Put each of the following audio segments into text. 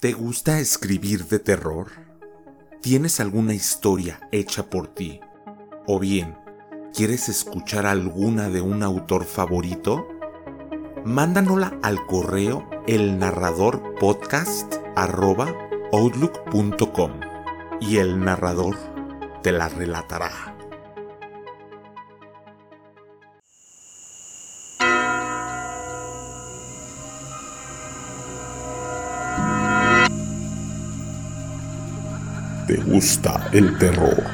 ¿Te gusta escribir de terror? ¿Tienes alguna historia hecha por ti? ¿O bien, quieres escuchar alguna de un autor favorito? Mándanosla al correo elnarradorpodcast.outlook.com y el narrador te la relatará. Te gusta el terror.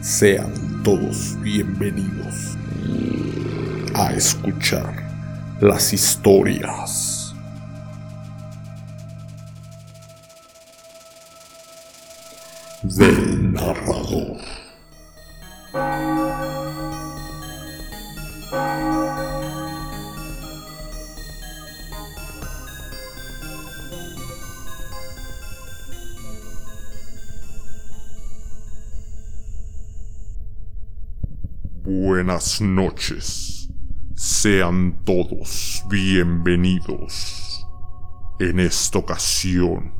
Sean todos bienvenidos a escuchar las historias del narrador. Buenas noches. Sean todos bienvenidos. En esta ocasión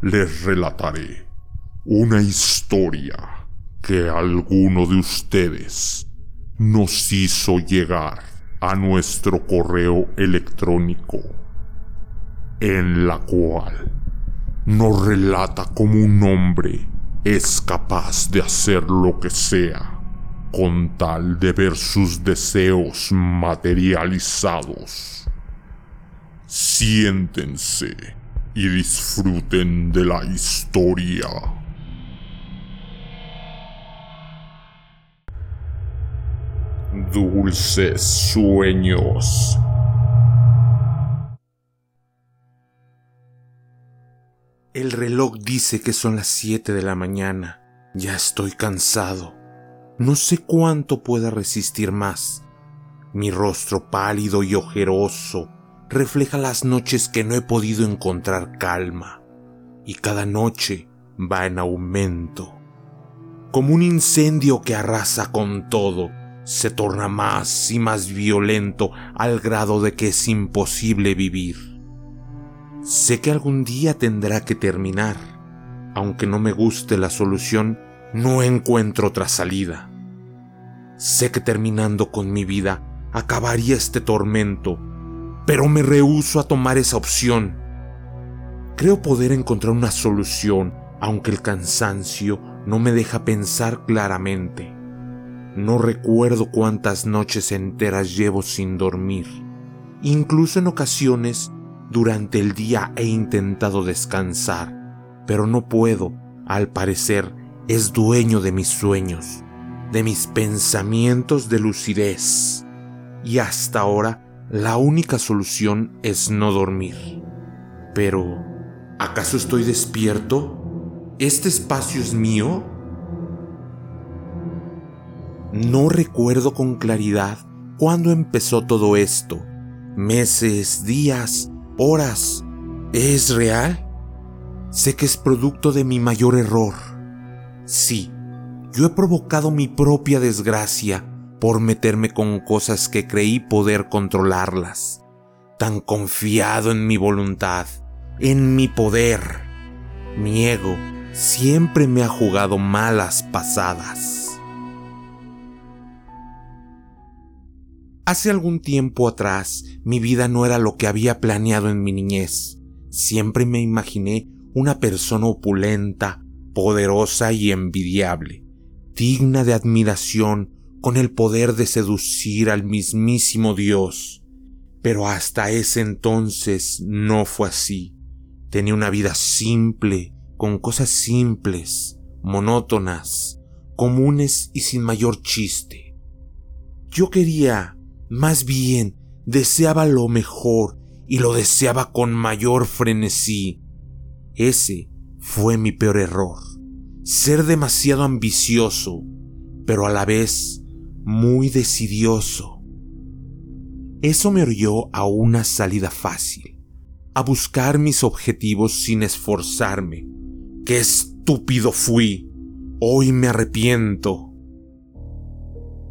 les relataré una historia que alguno de ustedes nos hizo llegar a nuestro correo electrónico, en la cual nos relata cómo un hombre es capaz de hacer lo que sea con tal de ver sus deseos materializados. Siéntense y disfruten de la historia. Dulces sueños. El reloj dice que son las 7 de la mañana. Ya estoy cansado. No sé cuánto pueda resistir más. Mi rostro pálido y ojeroso refleja las noches que no he podido encontrar calma, y cada noche va en aumento. Como un incendio que arrasa con todo, se torna más y más violento al grado de que es imposible vivir. Sé que algún día tendrá que terminar. Aunque no me guste la solución, no encuentro otra salida. Sé que terminando con mi vida acabaría este tormento, pero me rehúso a tomar esa opción. Creo poder encontrar una solución, aunque el cansancio no me deja pensar claramente. No recuerdo cuántas noches enteras llevo sin dormir. Incluso en ocasiones durante el día he intentado descansar, pero no puedo. Al parecer, es dueño de mis sueños, de mis pensamientos de lucidez. Y hasta ahora la única solución es no dormir. Pero, ¿acaso estoy despierto? ¿Este espacio es mío? No recuerdo con claridad cuándo empezó todo esto. Meses, días, horas. ¿Es real? Sé que es producto de mi mayor error Sí, yo he provocado mi propia desgracia por meterme con cosas que creí poder controlarlas, tan confiado en mi voluntad, en mi poder. Mi ego siempre me ha jugado malas pasadas. Hace algún tiempo atrás, mi vida no era lo que había planeado en mi niñez. Siempre me imaginé una persona opulenta, poderosa y envidiable, digna de admiración, con el poder de seducir al mismísimo Dios. Pero hasta ese entonces no fue así. Tenía una vida simple, con cosas simples, monótonas, comunes y sin mayor chiste. Yo quería, más bien, deseaba lo mejor y lo deseaba con mayor frenesí. Ese fue mi peor error. Ser demasiado ambicioso, pero a la vez muy decidioso. Eso me orilló a una salida fácil, a buscar mis objetivos sin esforzarme. ¡Qué estúpido fui! Hoy me arrepiento.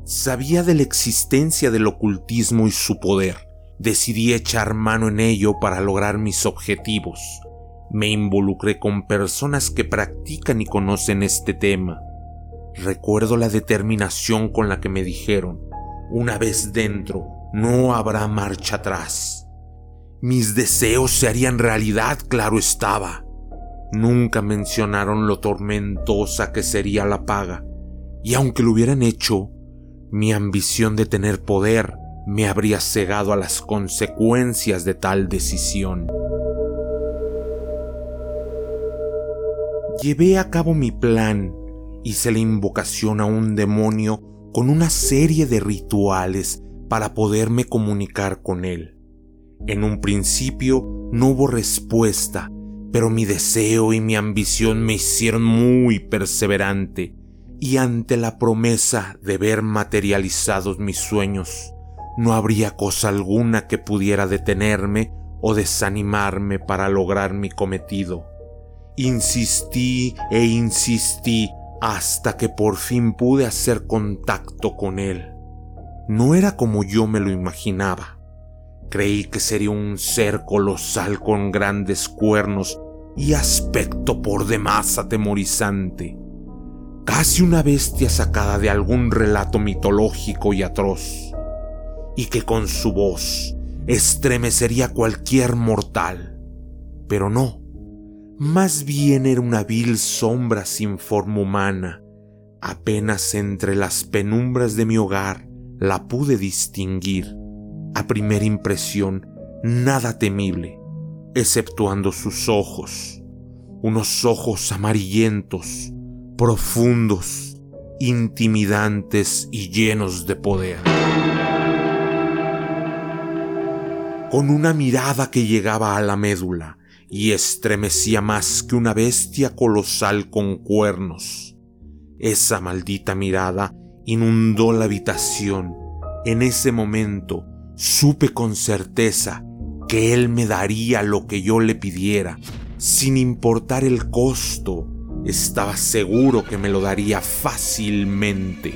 Sabía de la existencia del ocultismo y su poder. Decidí echar mano en ello para lograr mis objetivos. Me involucré con personas que practican y conocen este tema. Recuerdo la determinación con la que me dijeron, una vez dentro, no habrá marcha atrás. Mis deseos se harían realidad, claro estaba. Nunca mencionaron lo tormentosa que sería la paga, y aunque lo hubieran hecho, mi ambición de tener poder me habría cegado a las consecuencias de tal decisión. Llevé a cabo mi plan, hice la invocación a un demonio con una serie de rituales para poderme comunicar con él. En un principio no hubo respuesta, pero mi deseo y mi ambición me hicieron muy perseverante, y ante la promesa de ver materializados mis sueños, no habría cosa alguna que pudiera detenerme o desanimarme para lograr mi cometido. Insistí e insistí hasta que por fin pude hacer contacto con él. No era como yo me lo imaginaba. Creí que sería un ser colosal con grandes cuernos y aspecto por demás atemorizante, casi una bestia sacada de algún relato mitológico y atroz, y que con su voz estremecería cualquier mortal. Pero no, más bien era una vil sombra sin forma humana. Apenas entre las penumbras de mi hogar la pude distinguir a primera impresión nada temible, exceptuando sus ojos, unos ojos amarillentos, profundos, intimidantes y llenos de poder. Con una mirada que llegaba a la médula y estremecía más que una bestia colosal con cuernos. Esa maldita mirada inundó la habitación. En ese momento Supe con certeza que Él me daría lo que yo le pidiera, sin importar el costo. Estaba seguro que me lo daría fácilmente.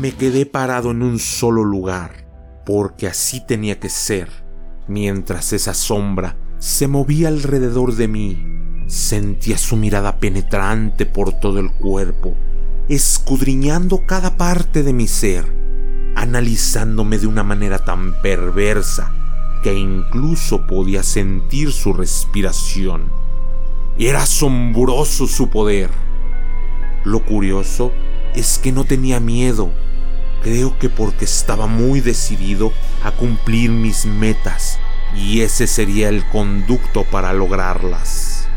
Me quedé parado en un solo lugar, porque así tenía que ser, mientras esa sombra se movía alrededor de mí. Sentía su mirada penetrante por todo el cuerpo escudriñando cada parte de mi ser, analizándome de una manera tan perversa que incluso podía sentir su respiración. Era asombroso su poder. Lo curioso es que no tenía miedo, creo que porque estaba muy decidido a cumplir mis metas y ese sería el conducto para lograrlas.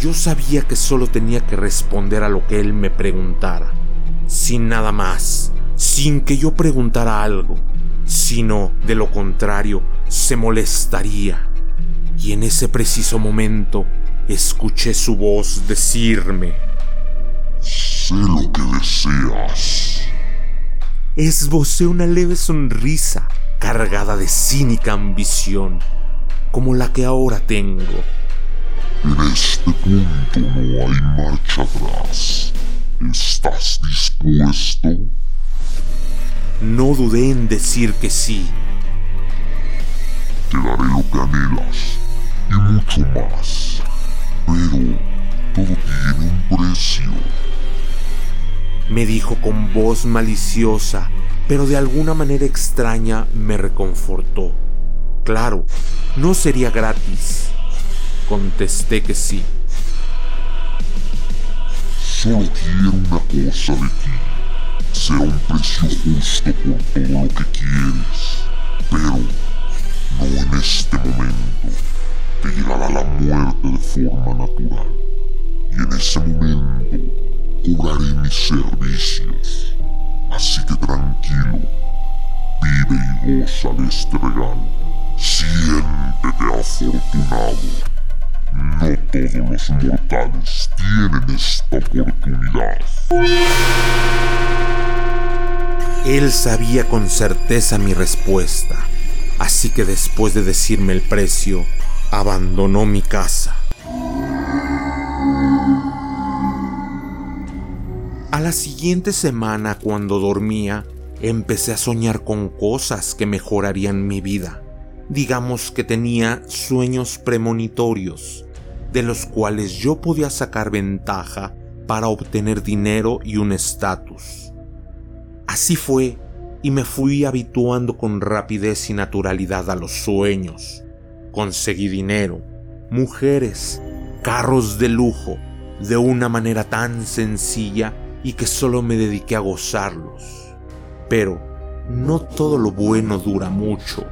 Yo sabía que solo tenía que responder a lo que él me preguntara, sin nada más, sin que yo preguntara algo, sino de lo contrario, se molestaría. Y en ese preciso momento escuché su voz decirme, Sé lo que deseas. Esbocé una leve sonrisa cargada de cínica ambición, como la que ahora tengo en este punto no hay marcha atrás. ¿Estás dispuesto? No dudé en decir que sí. Te daré lo que anhelas y mucho más. Pero todo tiene un precio. Me dijo con voz maliciosa, pero de alguna manera extraña me reconfortó. Claro, no sería gratis. Contesté que sí. Solo quiero una cosa de ti. Será un precio justo por todo lo que quieres. Pero no en este momento. Te llegará la muerte de forma natural. Y en ese momento cobraré mis servicios. Así que tranquilo. Vive y goza de este regalo. Siéntete afortunado. No todos los mortales tienen esta oportunidad. Él sabía con certeza mi respuesta, así que después de decirme el precio, abandonó mi casa. La siguiente semana, cuando dormía, empecé a soñar con cosas que mejorarían mi vida. Digamos que tenía sueños premonitorios, de los cuales yo podía sacar ventaja para obtener dinero y un estatus. Así fue, y me fui habituando con rapidez y naturalidad a los sueños. Conseguí dinero, mujeres, carros de lujo, de una manera tan sencilla y que solo me dediqué a gozarlos. Pero no todo lo bueno dura mucho.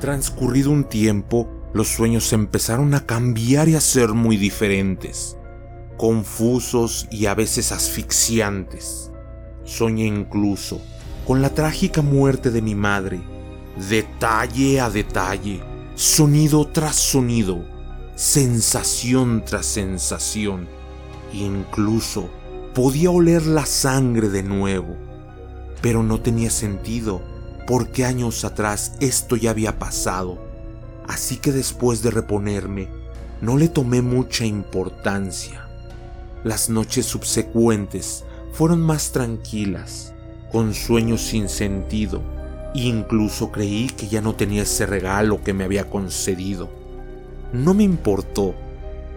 Transcurrido un tiempo, los sueños empezaron a cambiar y a ser muy diferentes, confusos y a veces asfixiantes. Soñé incluso con la trágica muerte de mi madre, detalle a detalle, sonido tras sonido, sensación tras sensación. Incluso podía oler la sangre de nuevo, pero no tenía sentido porque años atrás esto ya había pasado, así que después de reponerme, no le tomé mucha importancia. Las noches subsecuentes fueron más tranquilas, con sueños sin sentido, incluso creí que ya no tenía ese regalo que me había concedido. No me importó,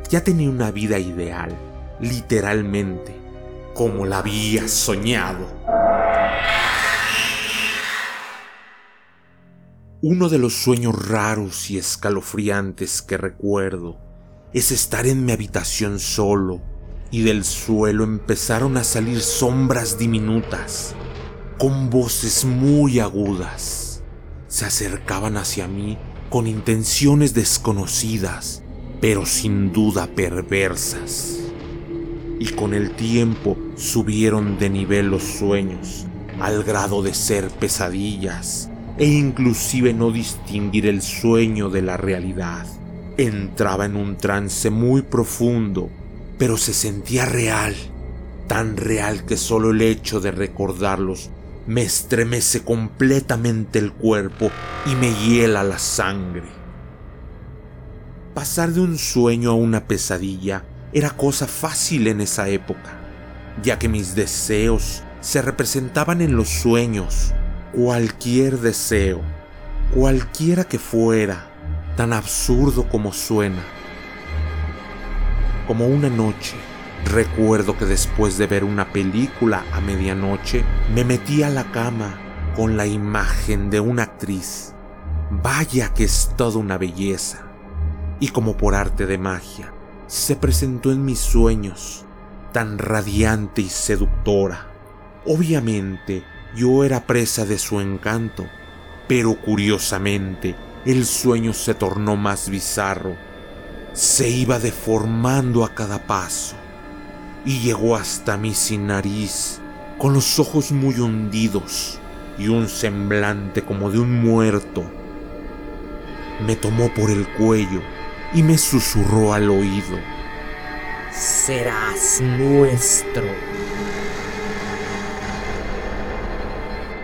ya tenía una vida ideal, literalmente, como la había soñado. Uno de los sueños raros y escalofriantes que recuerdo es estar en mi habitación solo y del suelo empezaron a salir sombras diminutas con voces muy agudas. Se acercaban hacia mí con intenciones desconocidas, pero sin duda perversas. Y con el tiempo subieron de nivel los sueños, al grado de ser pesadillas e inclusive no distinguir el sueño de la realidad. Entraba en un trance muy profundo, pero se sentía real, tan real que solo el hecho de recordarlos me estremece completamente el cuerpo y me hiela la sangre. Pasar de un sueño a una pesadilla era cosa fácil en esa época, ya que mis deseos se representaban en los sueños cualquier deseo, cualquiera que fuera, tan absurdo como suena. Como una noche, recuerdo que después de ver una película a medianoche, me metí a la cama con la imagen de una actriz. Vaya que es toda una belleza. Y como por arte de magia, se presentó en mis sueños, tan radiante y seductora. Obviamente, yo era presa de su encanto, pero curiosamente el sueño se tornó más bizarro. Se iba deformando a cada paso y llegó hasta mí sin nariz, con los ojos muy hundidos y un semblante como de un muerto. Me tomó por el cuello y me susurró al oído. Serás nuestro.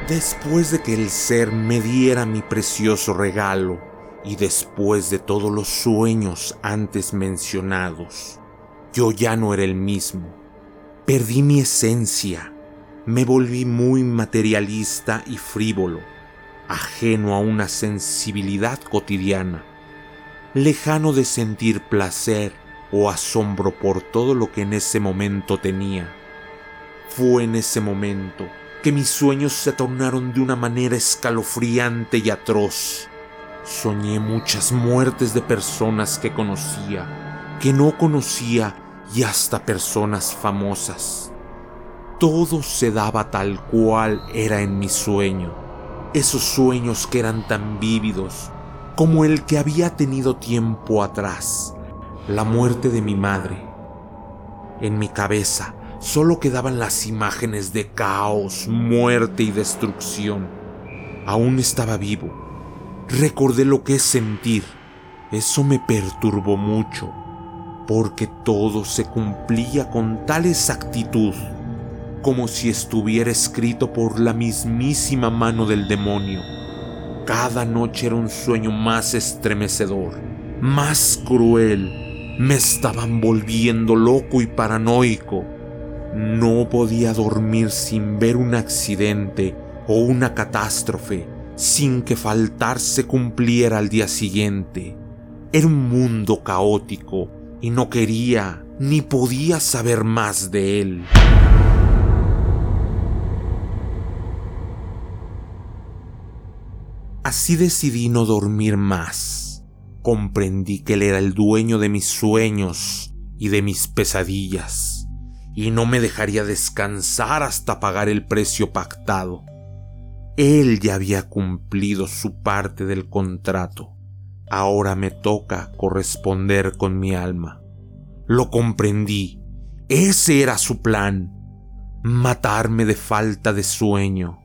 Después de que el ser me diera mi precioso regalo y después de todos los sueños antes mencionados, yo ya no era el mismo. Perdí mi esencia, me volví muy materialista y frívolo, ajeno a una sensibilidad cotidiana, lejano de sentir placer o asombro por todo lo que en ese momento tenía. Fue en ese momento que mis sueños se tornaron de una manera escalofriante y atroz. Soñé muchas muertes de personas que conocía, que no conocía y hasta personas famosas. Todo se daba tal cual era en mi sueño, esos sueños que eran tan vívidos como el que había tenido tiempo atrás, la muerte de mi madre. En mi cabeza solo quedaban las imágenes de caos, muerte y destrucción. Aún estaba vivo. Recordé lo que es sentir. Eso me perturbó mucho, porque todo se cumplía con tal exactitud, como si estuviera escrito por la mismísima mano del demonio. Cada noche era un sueño más estremecedor, más cruel. Me estaban volviendo loco y paranoico. No podía dormir sin ver un accidente o una catástrofe, sin que faltar se cumpliera al día siguiente. Era un mundo caótico y no quería ni podía saber más de él. Así decidí no dormir más. Comprendí que él era el dueño de mis sueños y de mis pesadillas, y no me dejaría descansar hasta pagar el precio pactado. Él ya había cumplido su parte del contrato. Ahora me toca corresponder con mi alma. Lo comprendí. Ese era su plan. Matarme de falta de sueño.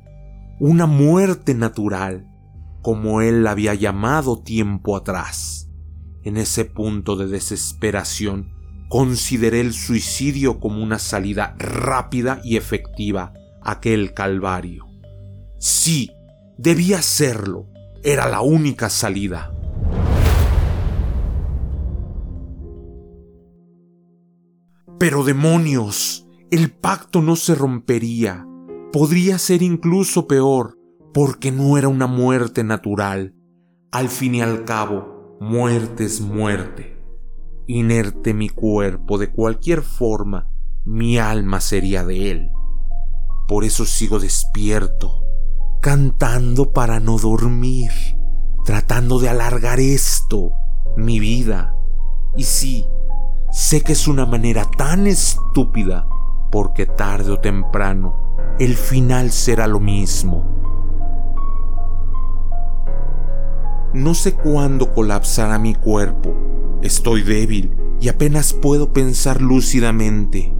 Una muerte natural como él la había llamado tiempo atrás. En ese punto de desesperación, consideré el suicidio como una salida rápida y efectiva a aquel calvario. Sí, debía hacerlo. Era la única salida. Pero demonios, el pacto no se rompería. Podría ser incluso peor porque no era una muerte natural. Al fin y al cabo, muerte es muerte. Inerte mi cuerpo de cualquier forma, mi alma sería de él. Por eso sigo despierto, cantando para no dormir, tratando de alargar esto, mi vida. Y sí, sé que es una manera tan estúpida, porque tarde o temprano el final será lo mismo. No sé cuándo colapsará mi cuerpo. Estoy débil y apenas puedo pensar lúcidamente.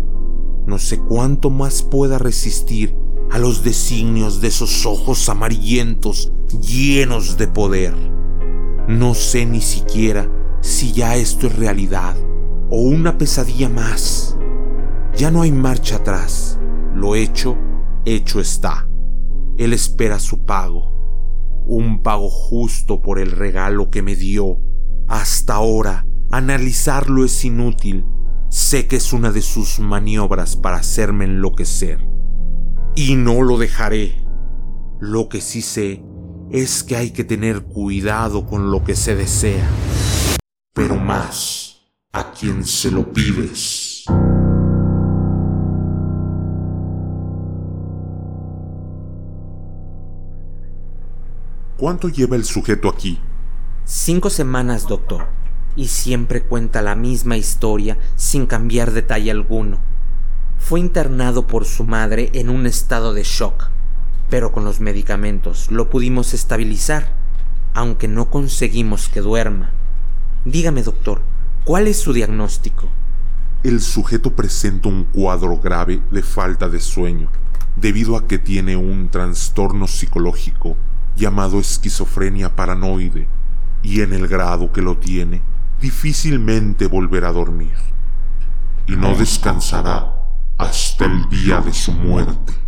No sé cuánto más pueda resistir a los designios de esos ojos amarillentos llenos de poder. No sé ni siquiera si ya esto es realidad o una pesadilla más. Ya no hay marcha atrás. Lo hecho, hecho está. Él espera su pago un pago justo por el regalo que me dio. Hasta ahora, analizarlo es inútil. Sé que es una de sus maniobras para hacerme enloquecer. Y no lo dejaré. Lo que sí sé es que hay que tener cuidado con lo que se desea. Pero más a quien se lo pides. ¿Cuánto lleva el sujeto aquí? Cinco semanas, doctor. Y siempre cuenta la misma historia sin cambiar detalle alguno. Fue internado por su madre en un estado de shock, pero con los medicamentos lo pudimos estabilizar, aunque no conseguimos que duerma. Dígame, doctor, ¿cuál es su diagnóstico? El sujeto presenta un cuadro grave de falta de sueño, debido a que tiene un trastorno psicológico llamado esquizofrenia paranoide, y en el grado que lo tiene, difícilmente volverá a dormir, y no descansará hasta el día de su muerte.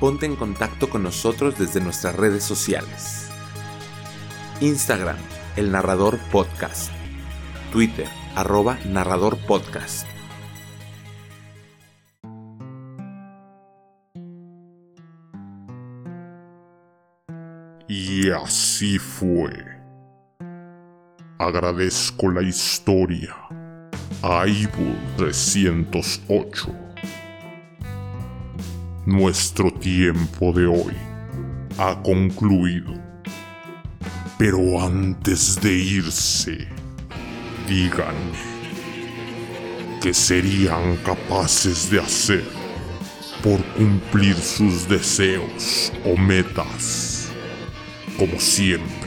Ponte en contacto con nosotros desde nuestras redes sociales. Instagram, El Narrador Podcast. Twitter, arroba Narrador Podcast. Y así fue. Agradezco la historia a 308 nuestro tiempo de hoy ha concluido. Pero antes de irse, díganme qué serían capaces de hacer por cumplir sus deseos o metas. Como siempre,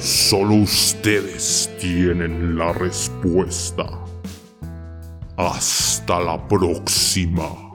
Solo ustedes tienen la respuesta. Hasta la próxima.